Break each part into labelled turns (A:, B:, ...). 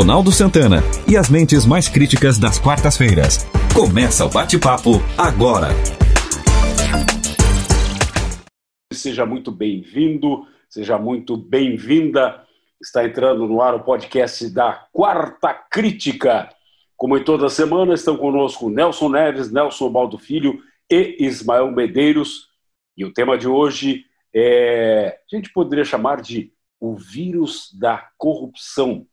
A: Ronaldo Santana e as mentes mais críticas das quartas-feiras. Começa o bate-papo agora.
B: Seja muito bem-vindo, seja muito bem-vinda. Está entrando no ar o podcast da Quarta Crítica. Como em toda semana, estão conosco Nelson Neves, Nelson Baldo Filho e Ismael Medeiros. E o tema de hoje é, a gente poderia chamar de o vírus da corrupção,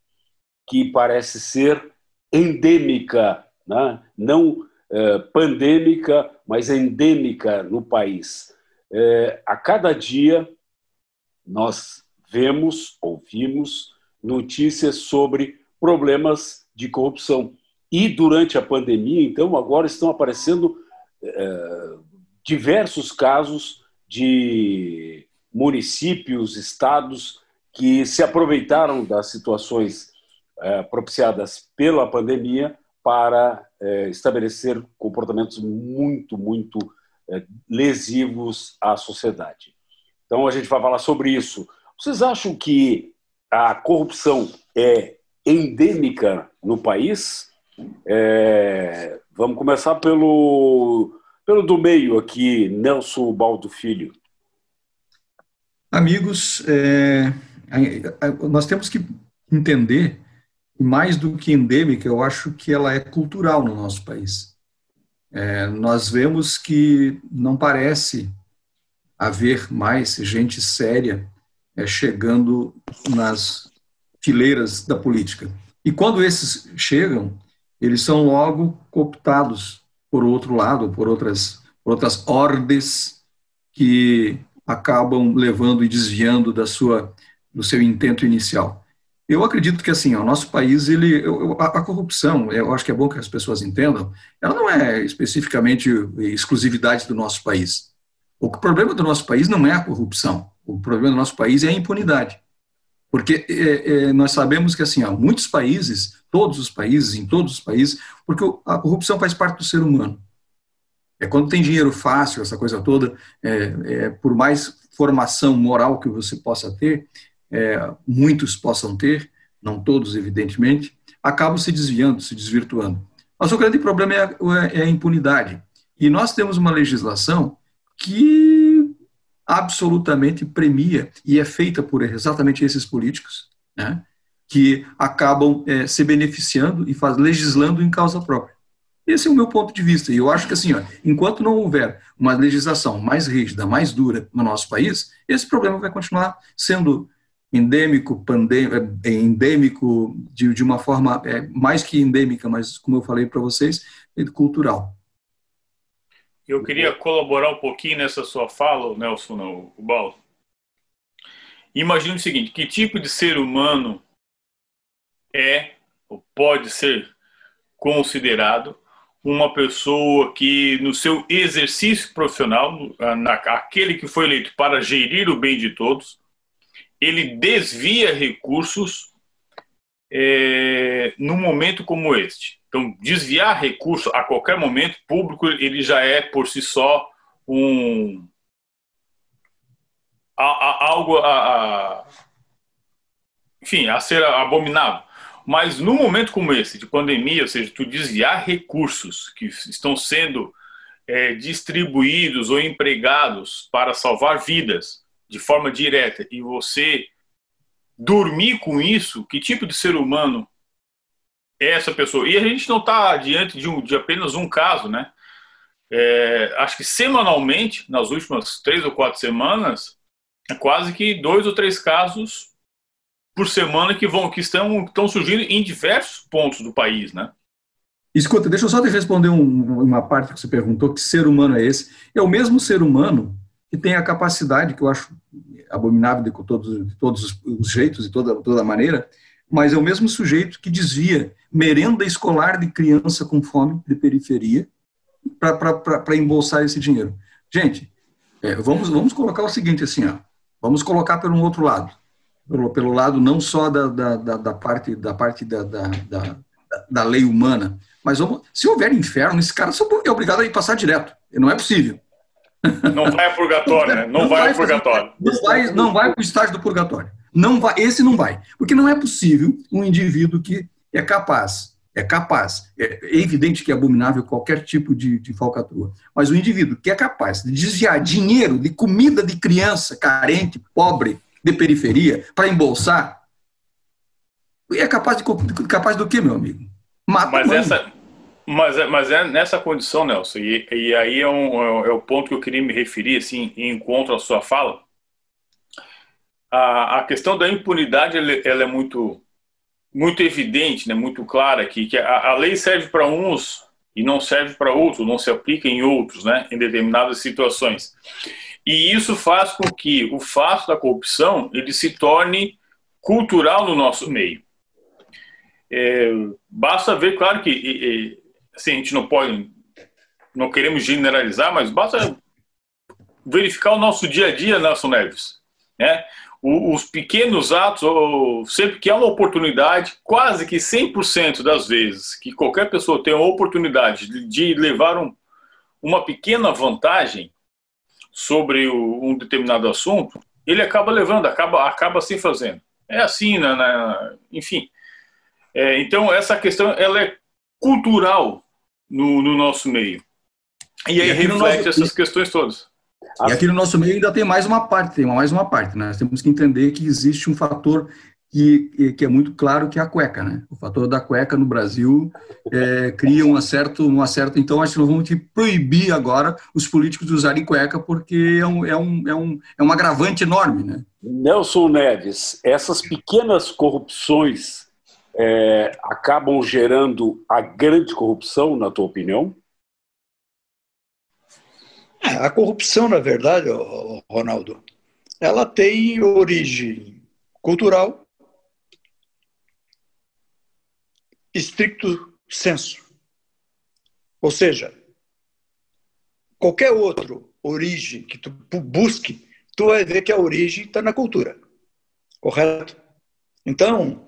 B: que parece ser endêmica, né? não é, pandêmica, mas endêmica no país. É, a cada dia nós vemos, ouvimos notícias sobre problemas de corrupção. E durante a pandemia, então, agora estão aparecendo é, diversos casos de municípios, estados que se aproveitaram das situações propiciadas pela pandemia para é, estabelecer comportamentos muito, muito é, lesivos à sociedade. Então, a gente vai falar sobre isso. Vocês acham que a corrupção é endêmica no país? É, vamos começar pelo pelo do meio aqui, Nelson Baldo Filho.
C: Amigos, é, nós temos que entender, mais do que endêmica, eu acho que ela é cultural no nosso país. É, nós vemos que não parece haver mais gente séria é, chegando nas fileiras da política. E quando esses chegam, eles são logo cooptados por outro lado, por outras, por outras ordens que acabam levando e desviando da sua, do seu intento inicial. Eu acredito que assim, o nosso país, ele, a, a corrupção, eu acho que é bom que as pessoas entendam, ela não é especificamente exclusividade do nosso país. O problema do nosso país não é a corrupção. O problema do nosso país é a impunidade. Porque é, é, nós sabemos que assim, muitos países todos os países, em todos os países, porque a corrupção faz parte do ser humano. É quando tem dinheiro fácil, essa coisa toda, é, por mais formação moral que você possa ter, é, muitos possam ter, não todos, evidentemente, acabam se desviando, se desvirtuando. Mas o grande problema é a, é a impunidade. E nós temos uma legislação que absolutamente premia e é feita por exatamente esses políticos, né? que acabam é, se beneficiando e faz, legislando em causa própria. Esse é o meu ponto de vista. E eu acho que, assim, ó, enquanto não houver uma legislação mais rígida, mais dura no nosso país, esse problema vai continuar sendo endêmico, pandêmico, é, endêmico de, de uma forma é, mais que endêmica, mas, como eu falei para vocês, cultural.
D: Eu queria colaborar um pouquinho nessa sua fala, Nelson, o Baldo. Imagine o seguinte: que tipo de ser humano é ou pode ser considerado uma pessoa que no seu exercício profissional, na, aquele que foi eleito para gerir o bem de todos, ele desvia recursos é, num momento como este. Então, desviar recursos a qualquer momento público, ele já é por si só um a, a, algo a, enfim, a ser abominável. Mas num momento como esse, de pandemia, ou seja, tu desviar recursos que estão sendo é, distribuídos ou empregados para salvar vidas de forma direta e você dormir com isso, que tipo de ser humano é essa pessoa? E a gente não está diante de, um, de, apenas um caso, né? É, acho que semanalmente, nas últimas três ou quatro semanas, é quase que dois ou três casos por semana que vão que estão, estão surgindo em diversos pontos do país, né?
C: Escuta, deixa eu só te responder um, uma parte que você perguntou, que ser humano é esse? É o mesmo ser humano que tem a capacidade, que eu acho abominável de todos, de todos os jeitos e toda, toda maneira, mas é o mesmo sujeito que desvia merenda escolar de criança com fome de periferia para embolsar esse dinheiro. Gente, é, vamos, vamos colocar o seguinte assim, ó, vamos colocar pelo um outro lado pelo, pelo lado não só da, da, da, da parte da parte da, da, da, da lei humana, mas vamos, se houver inferno, esse cara é obrigado a ir passar direto. Não é possível.
D: Não vai a purgatório, né? Não, não vai, vai ao purgatório.
C: Não vai, não vai para o estágio do purgatório. Não vai, esse não vai. Porque não é possível um indivíduo que é capaz, é capaz, é evidente que é abominável qualquer tipo de, de falcatrua, mas o indivíduo que é capaz de desviar dinheiro de comida de criança carente, pobre, de periferia, para embolsar, é capaz, de, capaz do que, meu amigo?
D: Mata mas essa, mas, é, mas é nessa condição, Nelson, e, e aí é, um, é, o ponto que eu queria me referir, assim, em encontro à sua fala. A, a questão da impunidade, ela, ela, é muito, muito evidente, né, muito clara aqui, que a, a lei serve para uns e não serve para outros, não se aplica em outros, né, em determinadas situações. E isso faz com que o fato da corrupção ele se torne cultural no nosso meio. É, basta ver, claro que assim, a gente não pode, não queremos generalizar, mas basta verificar o nosso dia a dia, Nelson Neves. Né? Os pequenos atos, sempre que há uma oportunidade, quase que 100% das vezes que qualquer pessoa tem a oportunidade de levar um, uma pequena vantagem sobre um determinado assunto, ele acaba levando, acaba, acaba assim fazendo. É assim, né, né enfim. É, então, essa questão ela é cultural no, no nosso meio. E aí e reflete nosso... essas questões todas.
C: E aqui no nosso meio ainda tem mais uma parte, tem mais uma parte, né? Nós temos que entender que existe um fator que, que é muito claro que é a cueca, né? O fator da cueca no Brasil é, cria um certo, um certo. Então, acho que nós vamos proibir agora os políticos de usarem cueca, porque é um, é um, é um, é um agravante enorme, né?
B: Nelson Neves, essas pequenas corrupções é, acabam gerando a grande corrupção, na tua opinião?
E: É, a corrupção, na verdade, Ronaldo, ela tem origem cultural, estricto senso. Ou seja, qualquer outra origem que tu busque, tu vai ver que a origem está na cultura. Correto? Então,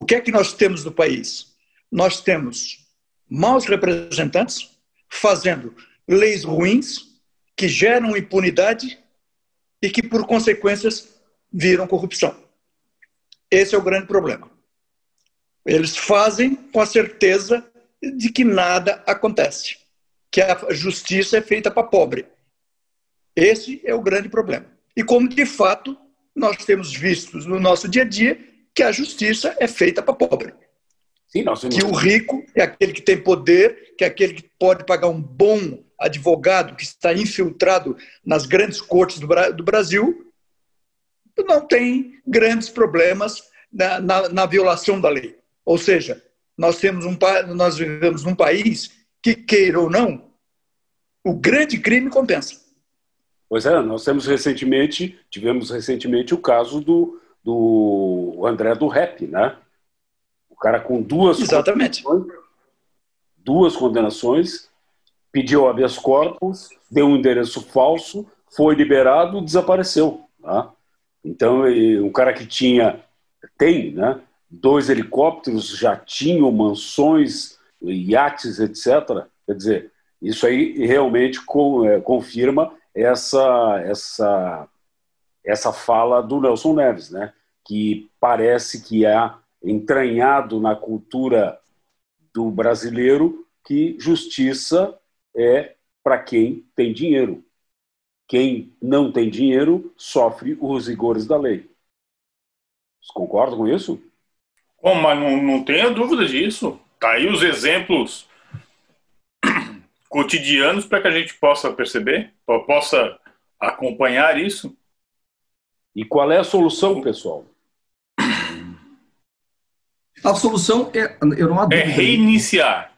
E: o que é que nós temos no país? Nós temos maus representantes fazendo leis ruins que geram impunidade e que, por consequências, viram corrupção. Esse é o grande problema. Eles fazem com a certeza de que nada acontece, que a justiça é feita para pobre. Esse é o grande problema. E como de fato nós temos visto no nosso dia a dia que a justiça é feita para pobre. Sim, nós Que o rico é aquele que tem poder, que é aquele que pode pagar um bom advogado que está infiltrado nas grandes cortes do, do Brasil, não tem grandes problemas na, na, na, violação da lei. Ou seja, nós temos um nós vivemos num país que queira ou não, o grande crime compensa.
B: Pois é, nós temos recentemente tivemos recentemente o caso do do André do Rap, né? O cara com duas
E: Exatamente.
B: Condenações, duas condenações, pediu habeas corpus, deu um endereço falso, foi liberado, desapareceu. Tá? Então, um cara que tinha, tem, né? Dois helicópteros, já tinham mansões, iates, etc. Quer dizer, isso aí realmente é, confirma essa, essa, essa fala do Nelson Neves, né? que parece que é entranhado na cultura do brasileiro que justiça é para quem tem dinheiro. Quem não tem dinheiro sofre os rigores da lei. Vocês concordam com isso?
D: Bom, mas não, não tenha dúvida disso. Tá aí os exemplos cotidianos para que a gente possa perceber, possa acompanhar isso.
B: E qual é a solução, pessoal?
C: A solução é, eu não
D: é reiniciar.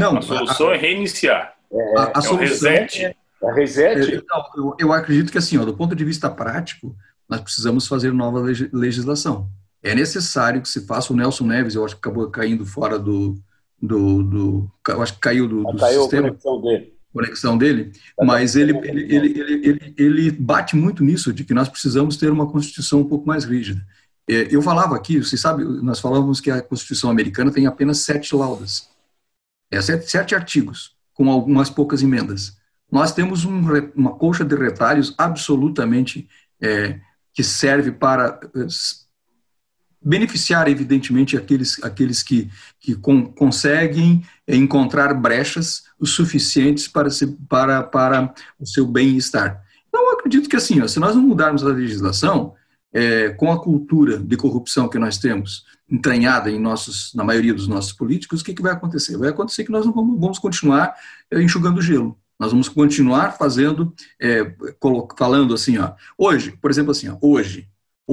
D: Não, a solução a, é reiniciar.
C: É, a, a é solução reset. É,
B: é reset.
C: É, não, eu, eu, acredito que assim, ó, do ponto de vista prático, nós precisamos fazer nova legislação. É necessário que se faça. O Nelson Neves, eu acho que acabou caindo fora do, do, do eu acho que caiu do, do
B: caiu sistema. A conexão dele.
C: Conexão dele, mas ele, ele, ele, ele, ele bate muito nisso de que nós precisamos ter uma constituição um pouco mais rígida. É, eu falava aqui, você sabe, nós falávamos que a Constituição americana tem apenas sete laudas, é, sete, sete artigos, com algumas poucas emendas. Nós temos um, uma colcha de retalhos absolutamente é, que serve para beneficiar, evidentemente, aqueles, aqueles que, que com, conseguem encontrar brechas o suficientes para, se, para, para o seu bem-estar. Então, eu acredito que, assim, ó, se nós não mudarmos a legislação, é, com a cultura de corrupção que nós temos entranhada em nossos, na maioria dos nossos políticos, o que, que vai acontecer? Vai acontecer que nós não vamos, vamos continuar é, enxugando gelo. Nós vamos continuar fazendo, é, falando assim, ó, hoje, por exemplo, assim, ó, hoje,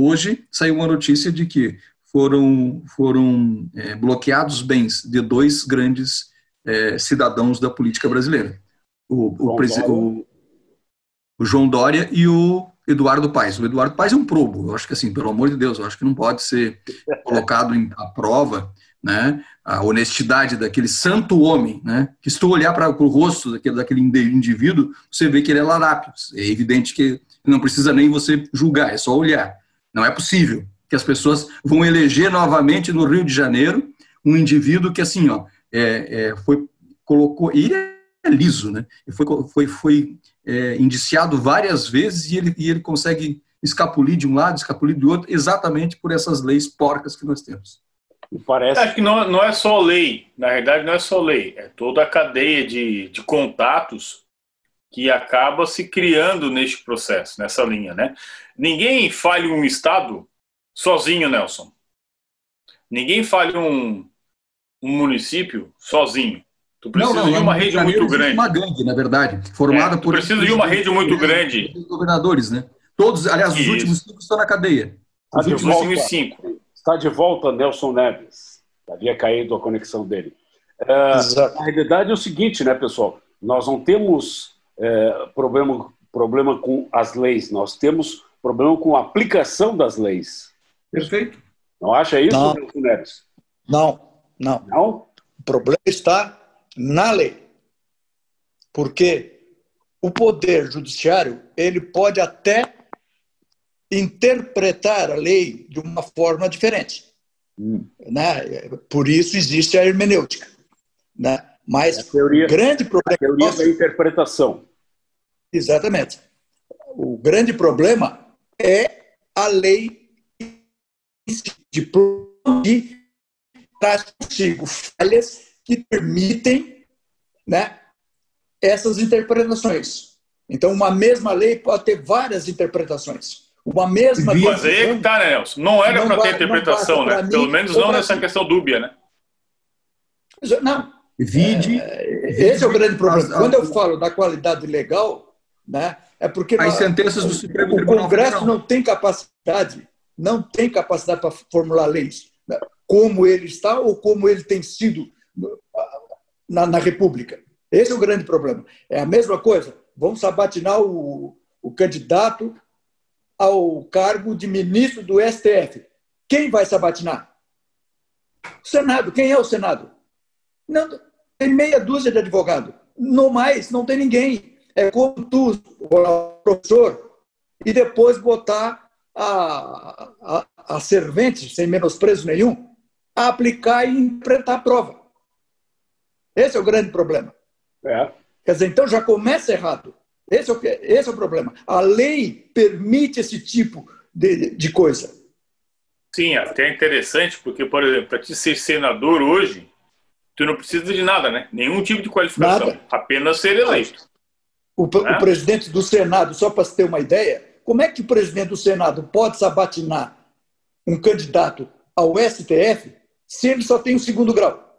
C: hoje saiu uma notícia de que foram, foram é, bloqueados bens de dois grandes é, cidadãos da política brasileira, o, o, o, o João Dória e o Eduardo Paes. O Eduardo Paes é um probo, eu acho que assim, pelo amor de Deus, eu acho que não pode ser colocado em, à prova né, a honestidade daquele santo homem, né, que se tu olhar para o rosto daquele, daquele indivíduo, você vê que ele é larápio. É evidente que não precisa nem você julgar, é só olhar. Não é possível que as pessoas vão eleger novamente no Rio de Janeiro um indivíduo que assim, ó, é, é, foi colocou, e ele é liso, né? Foi, foi, foi é, indiciado várias vezes e ele, e ele consegue escapulir de um lado, escapulir do outro, exatamente por essas leis porcas que nós temos.
D: Parece... Acho que não, não é só lei, na verdade não é só lei, é toda a cadeia de, de contatos que acaba se criando neste processo, nessa linha, né? Ninguém falha um Estado sozinho, Nelson. Ninguém falha um, um município sozinho. Tu precisa não, não, de uma rede muito grande.
C: Uma gangue, na verdade, formada é,
D: por. Precisa de uma rede muito grande.
C: Governadores, né? Todos, aliás, os Isso. últimos cinco estão na cadeia.
B: Os tá últimos cinco. Está de volta Nelson Neves. Havia caído a conexão dele. Uh, na realidade é o seguinte, né, pessoal? Nós não temos é, problema, problema com as leis, nós temos problema com a aplicação das leis.
C: Perfeito.
B: Não acha isso, não. Nelson Neves?
E: Não, não.
B: Não?
E: O problema está na lei. Porque o poder judiciário, ele pode até interpretar a lei de uma forma diferente. Hum. Né? Por isso existe a hermenêutica. Né? Mas a teoria, o grande problema. A
B: teoria nosso, da interpretação.
E: Exatamente. O grande problema é a lei de que traz consigo falhas que permitem né, essas interpretações. Então, uma mesma lei pode ter várias interpretações. Uma mesma
D: Mas aí é que tá, né, Nelson? Não era para ter interpretação, né? Mim, Pelo menos não nessa mim. questão dúbia, né?
E: Não. Vide. É, esse é o grande problema. Quando eu falo da qualidade legal, né, é porque
C: as sentenças do Supremo
E: o Congresso não tem capacidade, não tem capacidade para formular leis, né, como ele está ou como ele tem sido na, na República. Esse é o grande problema. É a mesma coisa. Vamos sabatinar o, o candidato ao cargo de ministro do STF. Quem vai sabatinar? O Senado. Quem é o Senado? Não, tem meia dúzia de advogado. No mais, não tem ninguém. É como tu, professor, e depois botar a, a, a servente, sem menosprezo nenhum, a aplicar e interpretar a prova. Esse é o grande problema. É. Quer dizer, então já começa errado. Esse é o, esse é o problema. A lei permite esse tipo de, de coisa.
D: Sim, até é interessante, porque, por exemplo, para te ser senador hoje, tu não precisa de nada, né? Nenhum tipo de qualificação. Nada. Apenas ser eleito.
E: O, né? o presidente do Senado, só para você ter uma ideia, como é que o presidente do Senado pode sabatinar um candidato ao STF se ele só tem o segundo grau?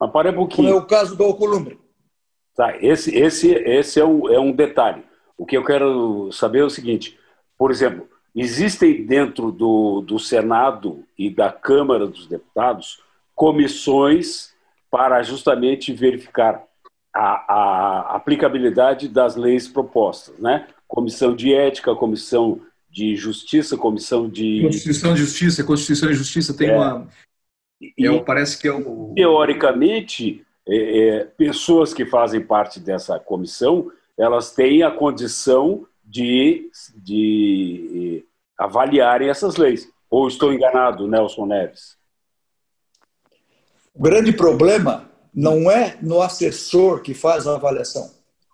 B: Mas para um pouquinho.
E: Como é o caso do Alcolumbre.
B: Tá, esse, esse, esse é, um, é um detalhe. O que eu quero saber é o seguinte: por exemplo, existem dentro do, do Senado e da Câmara dos Deputados comissões para justamente verificar a, a aplicabilidade das leis propostas, né? Comissão de Ética, Comissão de Justiça, Comissão de.
C: Constituição de Justiça, Constituição de Justiça tem é, uma. E, é, parece que é o.
B: Teoricamente, é, é, pessoas que fazem parte dessa comissão, elas têm a condição de, de avaliarem essas leis. Ou estou enganado, Nelson Neves?
E: O grande problema não é no assessor que faz a avaliação.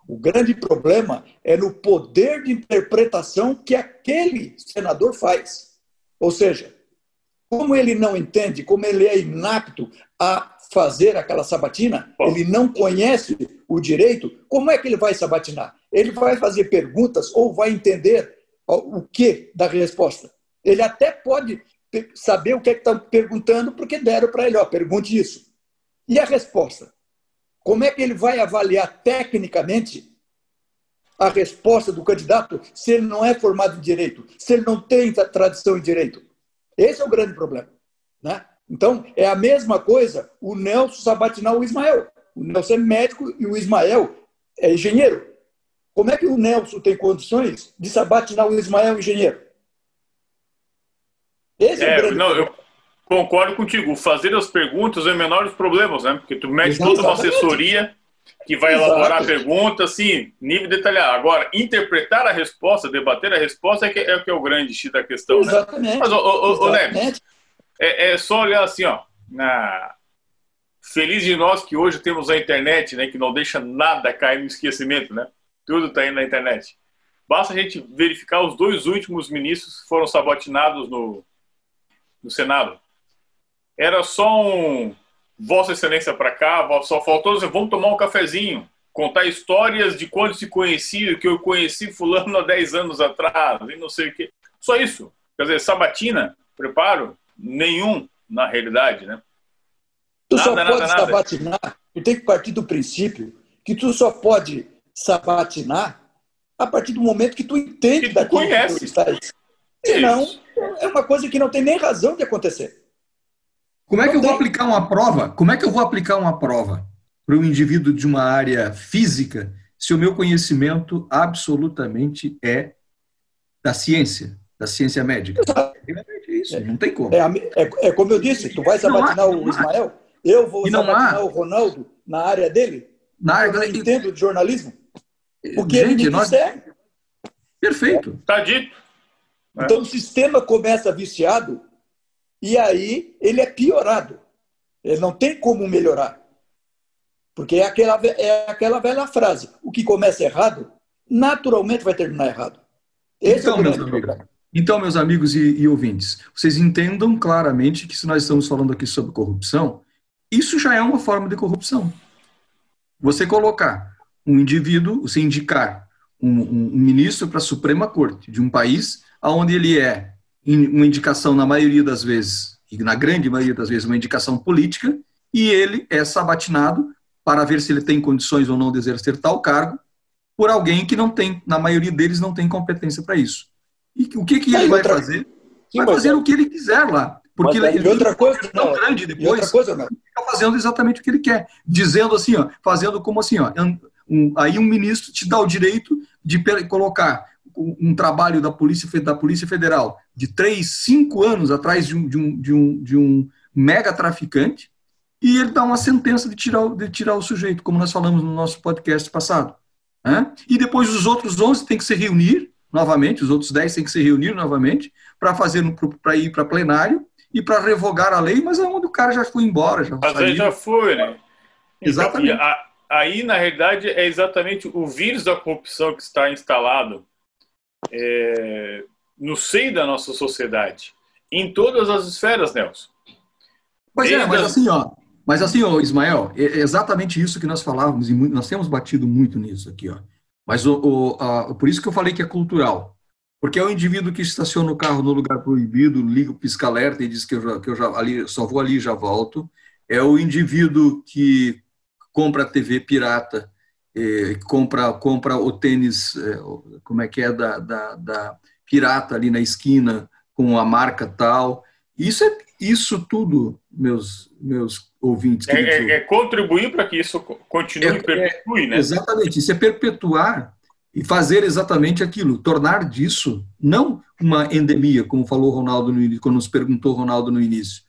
E: O grande problema é no poder de interpretação que aquele senador faz. Ou seja, como ele não entende, como ele é inapto a fazer aquela sabatina, ele não conhece o direito, como é que ele vai sabatinar? Ele vai fazer perguntas ou vai entender o que da resposta? Ele até pode saber o que é está perguntando, porque deram para ele, ó, pergunte isso. E a resposta? Como é que ele vai avaliar tecnicamente a resposta do candidato se ele não é formado em direito, se ele não tem tradição em direito? Esse é o grande problema. Né? Então, é a mesma coisa o Nelson sabatinar o Ismael. O Nelson é médico e o Ismael é engenheiro. Como é que o Nelson tem condições de sabatinar o Ismael engenheiro?
D: Esse é, é o grande não, problema. Eu concordo contigo. Fazer as perguntas é o menor dos problemas, né? Porque tu mete toda uma assessoria que vai Exato. elaborar a pergunta, assim, nível detalhado. Agora, interpretar a resposta, debater a resposta é que é, que é o grande X da questão, né? Exatamente. né? Mas, ô, ô, ô Neves, é, é, só olhar assim, ó, na... feliz de nós que hoje temos a internet, né, que não deixa nada cair no esquecimento, né? Tudo está aí na internet. Basta a gente verificar os dois últimos ministros que foram sabotinados no, no Senado. Era só um Vossa Excelência para cá, só faltou vamos tomar um cafezinho, contar histórias de quando se conhecia, que eu conheci fulano há 10 anos atrás, e não sei o quê. Só isso. Quer dizer, sabatina, preparo, nenhum na realidade, né?
E: Tu nada, só nada, pode nada. sabatinar, tu tem que partir do princípio que tu só pode sabatinar a partir do momento que tu entende que tu daquilo conhece. que tu está Senão, é uma coisa que não tem nem razão de acontecer.
C: Como é que eu vou aplicar uma prova? Como é que eu vou aplicar uma prova para um indivíduo de uma área física se o meu conhecimento absolutamente é da ciência, da ciência médica? É isso, não tem como.
E: É, é, é como eu disse, tu vai sabatinar há, o Ismael, eu vou sabatinar há. o Ronaldo na área dele, na área, eu não entendo de jornalismo. Porque Gente, ele me nós...
C: Perfeito.
D: Está dito.
E: Então o sistema começa viciado e aí ele é piorado. Ele não tem como melhorar. Porque é aquela, é aquela velha frase: o que começa errado, naturalmente vai terminar errado. Esse então, é o então, grande problema.
C: Então, meus amigos e, e, ouvintes, vocês entendam claramente que se nós estamos falando aqui sobre corrupção, isso já é uma forma de corrupção. Você colocar um indivíduo, você indicar um, um, um ministro para a Suprema Corte de um país onde ele é uma indicação, na maioria das vezes, e na grande maioria das vezes, uma indicação política, e ele é sabatinado para ver se ele tem condições ou não de exercer tal cargo, por alguém que não tem, na maioria deles, não tem competência para isso. E o que, que ele vai outra... fazer? Vai fazer o que ele quiser lá. Porque
E: mas,
C: ele,
E: outra coisa,
C: tão não, grande depois, outra coisa, não. fica fazendo exatamente o que ele quer. Dizendo assim, ó, fazendo como assim, ó, um, aí um ministro te dá o direito de colocar um trabalho da Polícia, da Polícia Federal de três, cinco anos atrás de um, de um, de um, de um mega traficante e ele dá uma sentença de tirar, de tirar o sujeito, como nós falamos no nosso podcast passado. Né? E depois os outros 11 têm que se reunir novamente, os outros 10 têm que se reunir novamente para fazer para ir para plenário e para revogar a lei, mas é onde o cara já foi embora. Já
D: mas aí já foi, né? Exatamente. Então, aí, na realidade, é exatamente o vírus da corrupção que está instalado é, no seio da nossa sociedade, em todas as esferas, Nelson.
C: Pois é, mas assim, ó, mas assim, ó, Ismael, é exatamente isso que nós falávamos e nós temos batido muito nisso aqui, ó. Mas o, o a, por isso que eu falei que é cultural. Porque é o indivíduo que estaciona o carro no lugar proibido, liga o pisca-alerta e diz que eu, já, que eu já ali, só vou ali e já volto. É o indivíduo que compra TV pirata é, compra, compra o tênis, é, como é que é, da, da, da, pirata ali na esquina, com a marca tal. Isso, é, isso tudo, meus, meus ouvintes.
D: É, é, é contribuir para que isso continue e é, perpetue, né?
C: Exatamente, isso é perpetuar e fazer exatamente aquilo, tornar disso não uma endemia, como falou Ronaldo no, quando nos perguntou Ronaldo no início,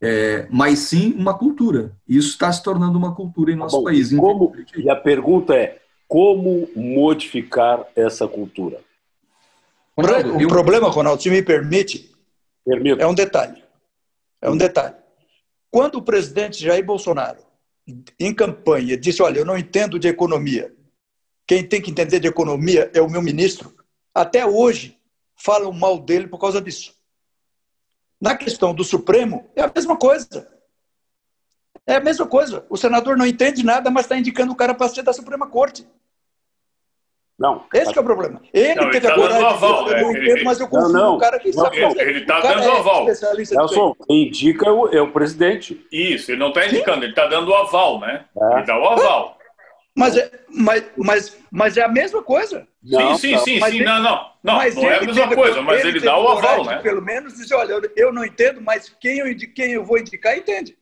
C: é, mas sim uma cultura. Isso está se tornando uma cultura em nosso Bom, país.
B: E, como, e a pergunta é: como modificar essa cultura?
E: Ronaldo, o eu... problema, Ronaldo, se me permite, Permito. é um detalhe. É um detalhe. Quando o presidente Jair Bolsonaro, em campanha, disse: Olha, eu não entendo de economia, quem tem que entender de economia é o meu ministro, até hoje falam mal dele por causa disso. Na questão do Supremo, é a mesma coisa. É a mesma coisa. O senador não entende nada, mas está indicando o cara para ser da Suprema Corte.
B: Não.
E: Esse tá... é o problema. Ele não, teve ele tá a coragem
D: aval,
E: de eu não entendo, mas eu confio
B: não,
E: no cara que sabe.
D: Ele está dando é aval.
B: Nelson, quem indica é o, é o, presidente.
D: Isso, ele não está indicando, ele está dando o aval, né? É. Ele dá o aval.
E: Mas é, mas, mas, mas é a mesma coisa.
D: Não, sim, sim, sim, sim. Não, não. Não, mas não é a mesma coisa, mas ele, ele dá o aval, né?
E: Pelo menos dizer, olha, eu não entendo, mas quem eu, quem eu vou indicar entende.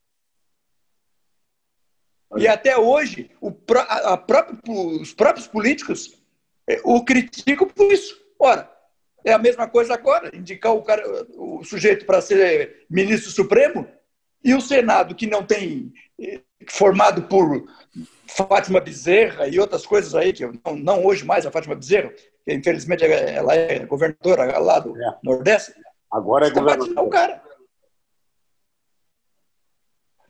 E: E até hoje, o, a, a próprio, os próprios políticos é, o criticam por isso. Ora, é a mesma coisa agora, indicar o, cara, o sujeito para ser ministro supremo e o Senado, que não tem eh, formado por Fátima Bezerra e outras coisas aí, que não, não hoje mais a Fátima Bezerra, que infelizmente ela é governadora lá do é. Nordeste.
B: Agora é governadora.
E: o cara.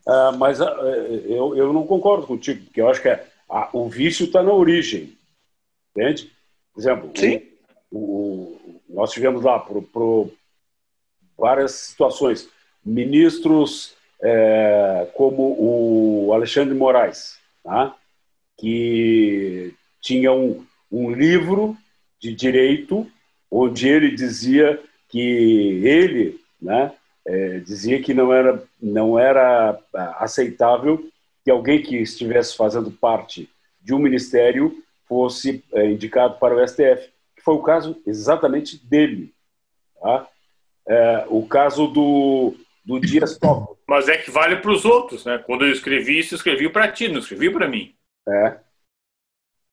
B: Uh, mas uh, eu, eu não concordo contigo, porque eu acho que é, o vício está na origem. Entende? Por exemplo,
E: Sim.
B: O, o, nós tivemos lá por, por várias situações ministros é, como o Alexandre Moraes, tá? que tinha um, um livro de direito onde ele dizia que ele né, é, dizia que não era, não era aceitável que alguém que estivesse fazendo parte de um ministério fosse é, indicado para o STF, que foi o caso exatamente dele. Tá? É, o caso do, do Dias Toffoli.
D: Mas é que vale para os outros, né? Quando eu escrevi isso, escrevi para ti, não escrevi para mim.
B: É.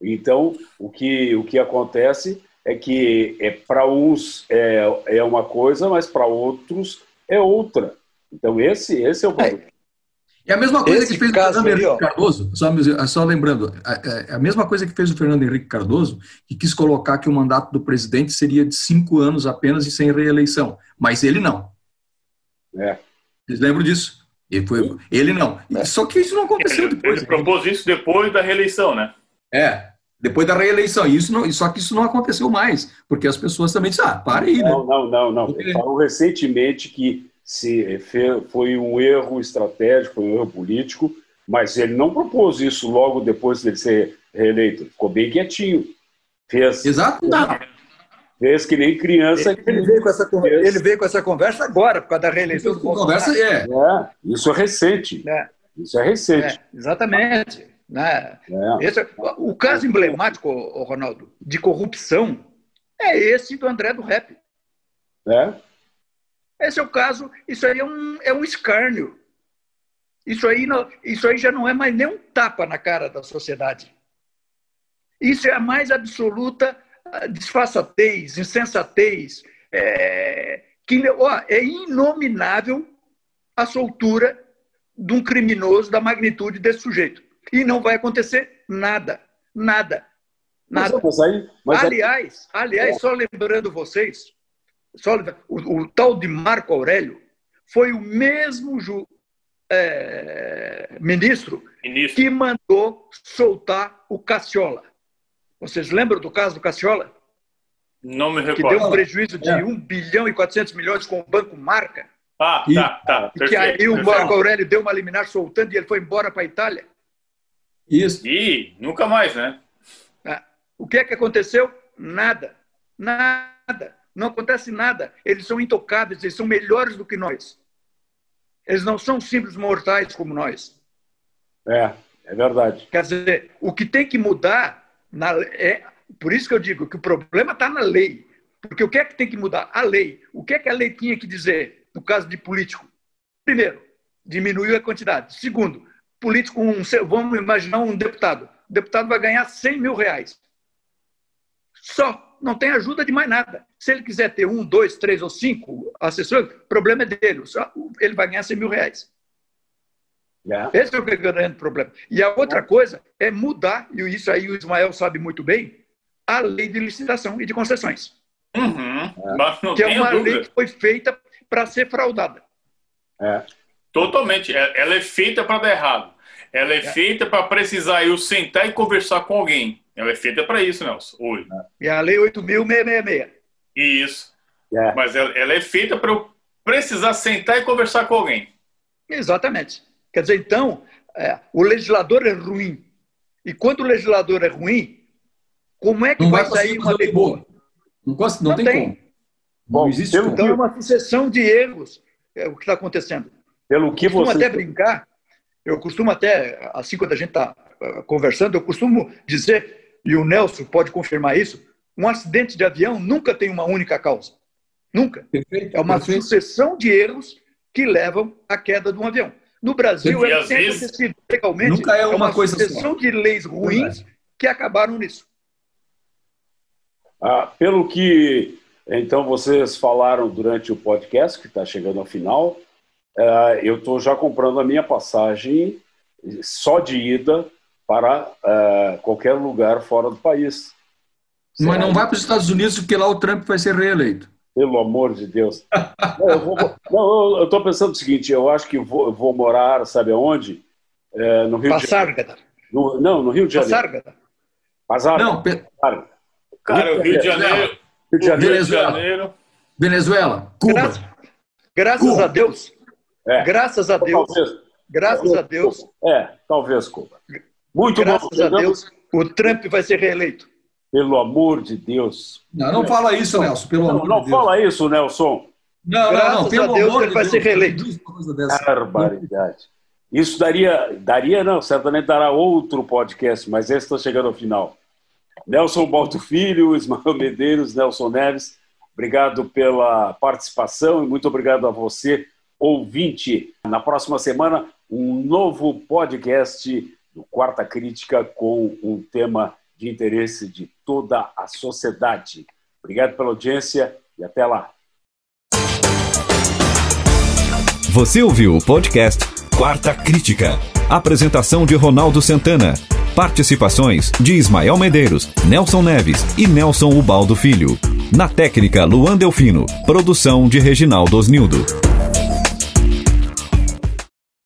B: Então, o que, o que acontece é que é, para uns é, é uma coisa, mas para outros é outra. Então, esse, esse é o problema. É.
C: É a mesma coisa Esse que fez o Fernando Henrique ó. Cardoso, só, só lembrando, é a mesma coisa que fez o Fernando Henrique Cardoso, que quis colocar que o mandato do presidente seria de cinco anos apenas e sem reeleição. Mas ele não.
B: É.
C: Vocês lembram disso? Ele, foi, ele não. Só que isso não aconteceu
D: ele,
C: depois.
D: Ele propôs isso depois da reeleição, né?
C: É, depois da reeleição. Isso não, só que isso não aconteceu mais, porque as pessoas também disseram, ah, para aí,
B: né? Não, não, não. não. Ele falou recentemente que se foi um erro estratégico, foi um erro político, mas ele não propôs isso logo depois de ele ser reeleito. Ficou bem quietinho. Fez.
C: Exato. Não.
B: Fez que nem criança.
E: Ele, ele, veio com essa, conversa, ele veio com essa conversa agora, por causa da reeleição do
C: Conversa é.
B: é. Isso é recente. É. Isso é recente. É,
E: exatamente. Né? É. Esse, o caso emblemático, Ronaldo, de corrupção é esse do André do Rap.
B: É.
E: Esse é o caso, isso aí é um, é um escárnio. Isso aí, não, isso aí já não é mais nem um tapa na cara da sociedade. Isso é a mais absoluta disfarçatez, insensatez. É, que, ó, é inominável a soltura de um criminoso da magnitude desse sujeito. E não vai acontecer nada. Nada. Nada. Mas, aí, mas aliás, aliás, é. só lembrando vocês, o, o, tal de Marco Aurélio foi o mesmo ju, é, ministro, ministro, que mandou soltar o Cacciola. Vocês lembram do caso do Cacciola?
D: Não me recordo.
E: Que deu um prejuízo de é. 1 bilhão e 400 milhões com o Banco Marca.
D: Ah, e, tá, tá.
E: E que aí o Marco Aurélio deu uma liminar soltando e ele foi embora para a Itália.
D: Isso. E nunca mais, né?
E: Ah, o que é que aconteceu? Nada. Nada. Não acontece nada. Eles são intocáveis, eles são melhores do que nós. Eles não são simples mortais como nós.
B: É, é verdade.
E: Quer dizer, o que tem que mudar na, é. Por isso que eu digo que o problema está na lei. Porque o que é que tem que mudar? A lei. O que é que a lei tinha que dizer no caso de político? Primeiro, diminuiu a quantidade. Segundo, político, um, vamos imaginar um deputado. O deputado vai ganhar 100 mil reais. Só não tem ajuda de mais nada. Se ele quiser ter um, dois, três ou cinco assessores, o problema é dele. Ele vai ganhar 100 mil reais. Yeah. Esse é o grande problema. E a outra coisa é mudar, e isso aí o Ismael sabe muito bem, a lei de licitação e de concessões.
D: Uhum.
E: Que é uma dúvida. lei que foi feita para ser fraudada.
B: É.
D: Totalmente. Ela é feita para dar errado. Ela é, é. feita para precisar eu sentar e conversar com alguém Ela é feita para isso, Nelson, hoje.
E: E a Lei 8.666.
D: Isso. É. Mas ela, ela é feita para eu precisar sentar e conversar com alguém.
E: Exatamente. Quer dizer, então, é, o legislador é ruim. E quando o legislador é ruim, como é que
C: não
E: vai, vai sair uma lei boa?
C: Não, não, não tem, tem, como.
E: Bom, existe então é uma sucessão de erros é o que está acontecendo.
B: Pelo que
E: eu costumo
B: você...
E: até brincar, eu costumo até, assim quando a gente está uh, conversando, eu costumo dizer, e o Nelson pode confirmar isso, um acidente de avião nunca tem uma única causa. Nunca. Perfeito, é uma perfeito. sucessão de erros que levam à queda de um avião. No Brasil, é sempre vezes, legalmente.
C: Nunca é uma, é uma coisa
E: sucessão
C: só.
E: de leis ruins que acabaram nisso.
B: Ah, pelo que então vocês falaram durante o podcast que está chegando ao final, uh, eu estou já comprando a minha passagem só de ida para uh, qualquer lugar fora do país.
C: Mas não vai para os Estados Unidos porque lá o Trump vai ser reeleito.
B: Pelo amor de Deus. não, eu estou pensando o seguinte, eu acho que vou, eu vou morar, sabe aonde?
E: É, no Rio
B: Passárgada. de Janeiro. No, não, no Rio de Janeiro.
E: Passárgada.
B: Passárgada.
C: Não, pe...
D: Cara, o Rio de Janeiro...
C: Rio de Janeiro. Venezuela. Venezuela. Cuba.
E: Graças, graças Cuba. a Deus. É. Graças a Deus. Talvez. Graças a Deus.
B: É, talvez, Cuba. Muito
E: graças bom. Graças a Deus, o Trump vai ser reeleito.
B: Pelo amor de Deus.
C: Não, não fala isso, Nelson. Pelo
B: não,
C: amor
B: não
C: de Deus.
B: fala isso, Nelson.
E: Não, graças não, não. Pelo a Deus, amor ele de vai Deus, ser reeleito.
B: Barbaridade. Isso daria, daria, não, certamente dará outro podcast, mas esse está chegando ao final. Nelson Balto Filho, Ismael Medeiros, Nelson Neves, obrigado pela participação e muito obrigado a você, ouvinte. Na próxima semana, um novo podcast do Quarta Crítica com um tema de interesse de toda a sociedade. Obrigado pela audiência e até lá.
A: Você ouviu o podcast Quarta Crítica. Apresentação de Ronaldo Santana. Participações de Ismael Medeiros, Nelson Neves e Nelson Ubaldo Filho. Na técnica, Luan Delfino. Produção de Reginaldo Osnildo.